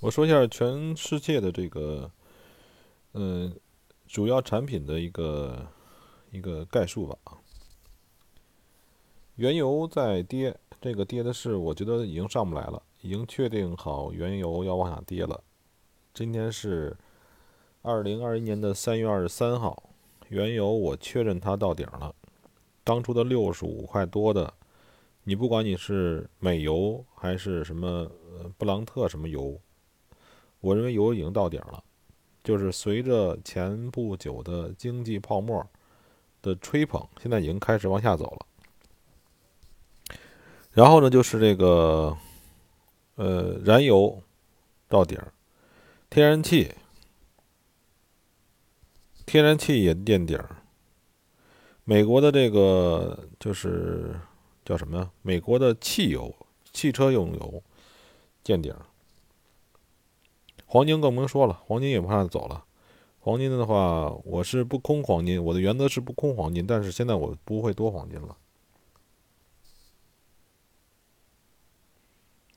我说一下全世界的这个，嗯，主要产品的一个一个概述吧。原油在跌，这个跌的是我觉得已经上不来了，已经确定好原油要往下跌了。今天是二零二一年的三月二十三号，原油我确认它到顶了。当初的六十五块多的，你不管你是美油还是什么呃布朗特什么油。我认为油已经到顶了，就是随着前不久的经济泡沫的吹捧，现在已经开始往下走了。然后呢，就是这个，呃，燃油到顶，天然气，天然气也垫底儿。美国的这个就是叫什么呀？美国的汽油，汽车用油见顶。黄金更甭说了，黄金也不怕走了。黄金的话，我是不空黄金，我的原则是不空黄金，但是现在我不会多黄金了。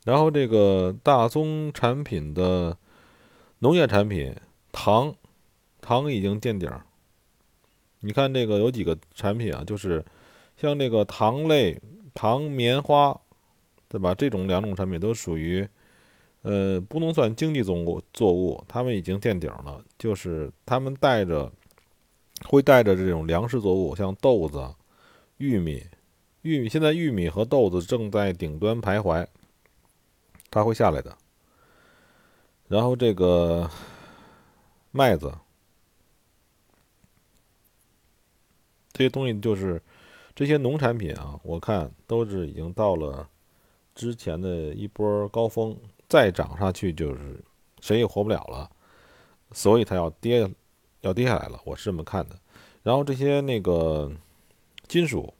然后这个大宗产品的农业产品，糖，糖已经见顶。你看这个有几个产品啊，就是像这个糖类、糖棉花，对吧？这种两种产品都属于。呃，不能算经济作物，作物，它们已经见顶了。就是它们带着，会带着这种粮食作物，像豆子、玉米、玉米。现在玉米和豆子正在顶端徘徊，它会下来的。然后这个麦子，这些东西就是这些农产品啊，我看都是已经到了之前的一波高峰。再涨上去就是谁也活不了了，所以它要跌，要跌下来了。我是这么看的。然后这些那个金属，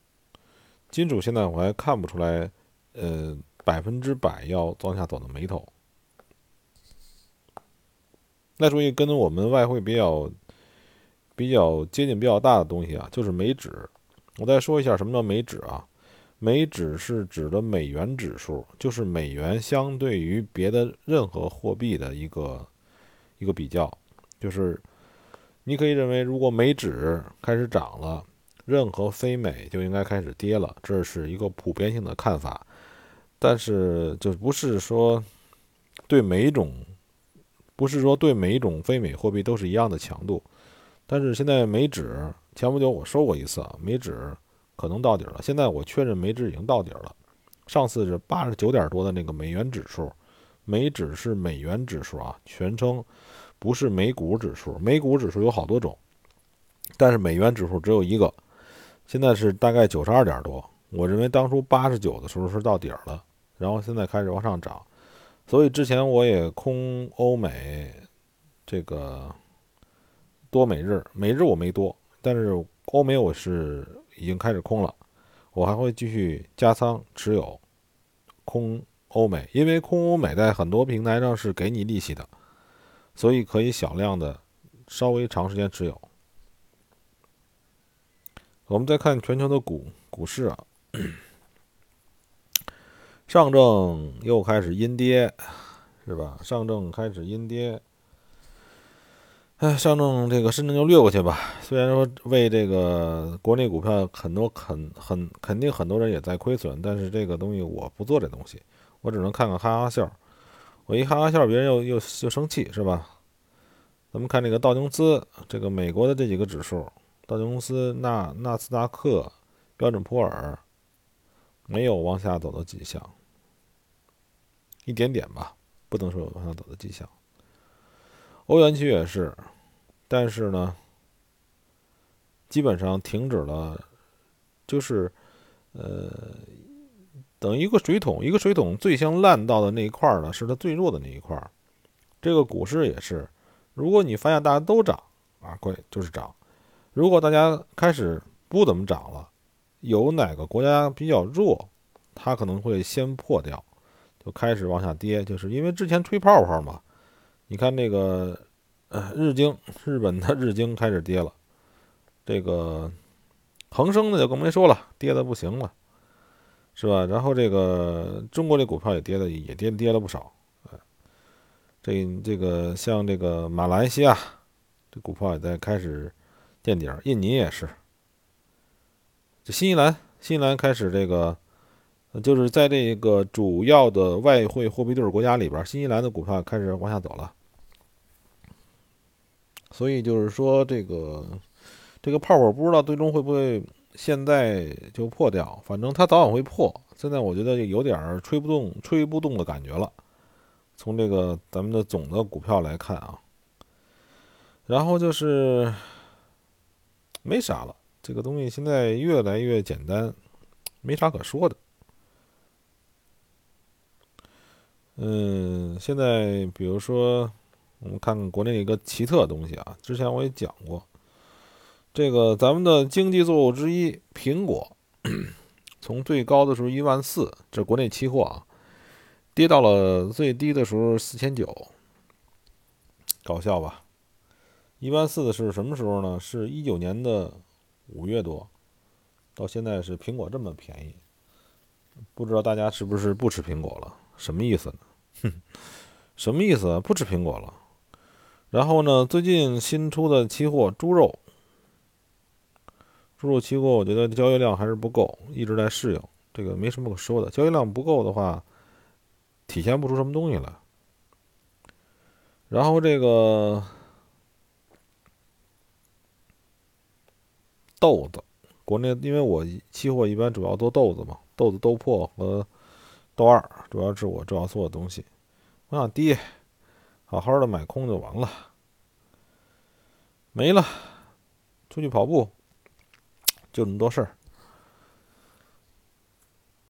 金属现在我还看不出来，呃，百分之百要往下走的眉头。那属于跟我们外汇比较比较接近、比较大的东西啊，就是美指。我再说一下什么叫美指啊？美指是指的美元指数，就是美元相对于别的任何货币的一个一个比较。就是你可以认为，如果美指开始涨了，任何非美就应该开始跌了，这是一个普遍性的看法。但是就不是说对每一种，不是说对每一种非美货币都是一样的强度。但是现在美指前不久我说过一次啊，美指。可能到底了。现在我确认美指已经到底了。上次是八十九点多的那个美元指数，美指是美元指数啊，全称不是美股指数。美股指数有好多种，但是美元指数只有一个。现在是大概九十二点多。我认为当初八十九的时候是到底了，然后现在开始往上涨。所以之前我也空欧美这个多美日，美日我没多，但是欧美我是。已经开始空了，我还会继续加仓持有空欧美，因为空欧美在很多平台上是给你利息的，所以可以小量的稍微长时间持有。我们再看全球的股股市啊，上证又开始阴跌，是吧？上证开始阴跌。哎，上证这个深圳就略过去吧。虽然说为这个国内股票很多肯很肯定很多人也在亏损，但是这个东西我不做这东西，我只能看看哈哈笑。我一哈哈笑，别人又又又生气，是吧？咱们看这个道琼斯，这个美国的这几个指数，道琼斯、纳纳斯达克、标准普尔，没有往下走的迹象，一点点吧，不能说有往下走的迹象。欧元区也是，但是呢，基本上停止了，就是，呃，等一个水桶，一个水桶最先烂到的那一块呢，是它最弱的那一块。这个股市也是，如果你发现大家都涨啊，贵就是涨；如果大家开始不怎么涨了，有哪个国家比较弱，它可能会先破掉，就开始往下跌，就是因为之前吹泡泡嘛。你看那个，呃，日经，日本的日经开始跌了，这个恒生的就更没说了，跌的不行了，是吧？然后这个中国这股票也跌的，也跌跌了不少，这这个像这个马来西亚，这股票也在开始见底儿，印尼也是。这新西兰，新西兰开始这个，就是在这个主要的外汇货币对国家里边，新西兰的股票开始往下走了。所以就是说，这个这个泡泡不知道最终会不会现在就破掉，反正它早晚会破。现在我觉得有点吹不动、吹不动的感觉了。从这个咱们的总的股票来看啊，然后就是没啥了。这个东西现在越来越简单，没啥可说的。嗯，现在比如说，我们看看国内一个奇特的东西啊，之前我也讲过，这个咱们的经济作物之一苹果，从最高的时候一万四，这国内期货啊。跌到了最低的时候四千九，搞笑吧？一万四的是什么时候呢？是一九年的五月多，到现在是苹果这么便宜，不知道大家是不是不吃苹果了？什么意思呢？哼，什么意思？不吃苹果了？然后呢？最近新出的期货猪肉，猪肉期货，我觉得交易量还是不够，一直在适应，这个没什么可说的。交易量不够的话。体现不出什么东西来。然后这个豆子，国内因为我期货一般主要做豆子嘛，豆子豆粕和豆二，主要是我主要做的东西。我想跌，好好的买空就完了，没了，出去跑步，就这么多事儿。